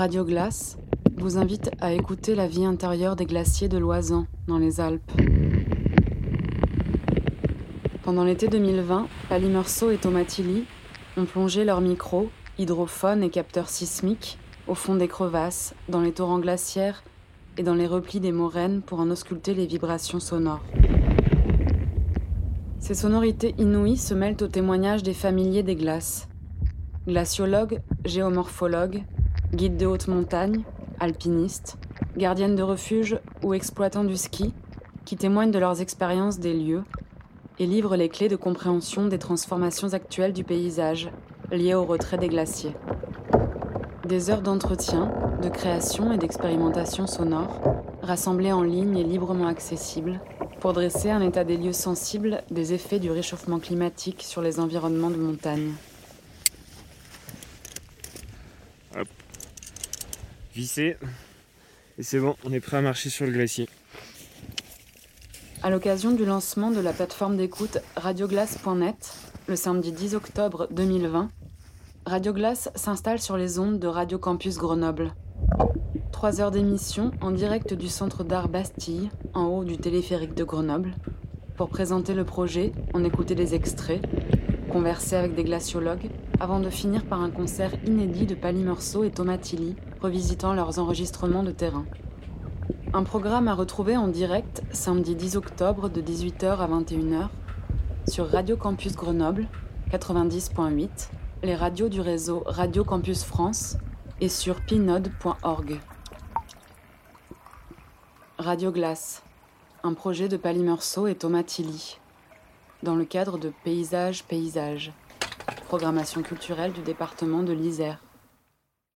Radio Glace vous invite à écouter la vie intérieure des glaciers de Loisan, dans les Alpes. Pendant l'été 2020, Palimerceau et Tomatilly ont plongé leurs micros, hydrophones et capteurs sismiques au fond des crevasses, dans les torrents glaciaires et dans les replis des moraines pour en ausculter les vibrations sonores. Ces sonorités inouïes se mêlent aux témoignages des familiers des glaces. Glaciologues, géomorphologues, guides de haute montagne, alpinistes, gardiennes de refuge ou exploitants du ski, qui témoignent de leurs expériences des lieux et livrent les clés de compréhension des transformations actuelles du paysage liées au retrait des glaciers. Des heures d'entretien, de création et d'expérimentation sonore, rassemblées en ligne et librement accessibles, pour dresser un état des lieux sensible des effets du réchauffement climatique sur les environnements de montagne. Vissé. Et c'est bon, on est prêt à marcher sur le glacier. À l'occasion du lancement de la plateforme d'écoute radioglace.net, le samedi 10 octobre 2020, Radioglace s'installe sur les ondes de Radio Campus Grenoble. Trois heures d'émission en direct du centre d'art Bastille, en haut du téléphérique de Grenoble, pour présenter le projet, en écouter des extraits, converser avec des glaciologues, avant de finir par un concert inédit de Pali Meursault et Tomatilly, revisitant leurs enregistrements de terrain. Un programme à retrouver en direct samedi 10 octobre de 18h à 21h sur Radio Campus Grenoble 90.8, les radios du réseau Radio Campus France et sur pinode.org. Radio Glace, un projet de Pali et Thomas Tilly, dans le cadre de Paysage Paysage, programmation culturelle du département de l'Isère.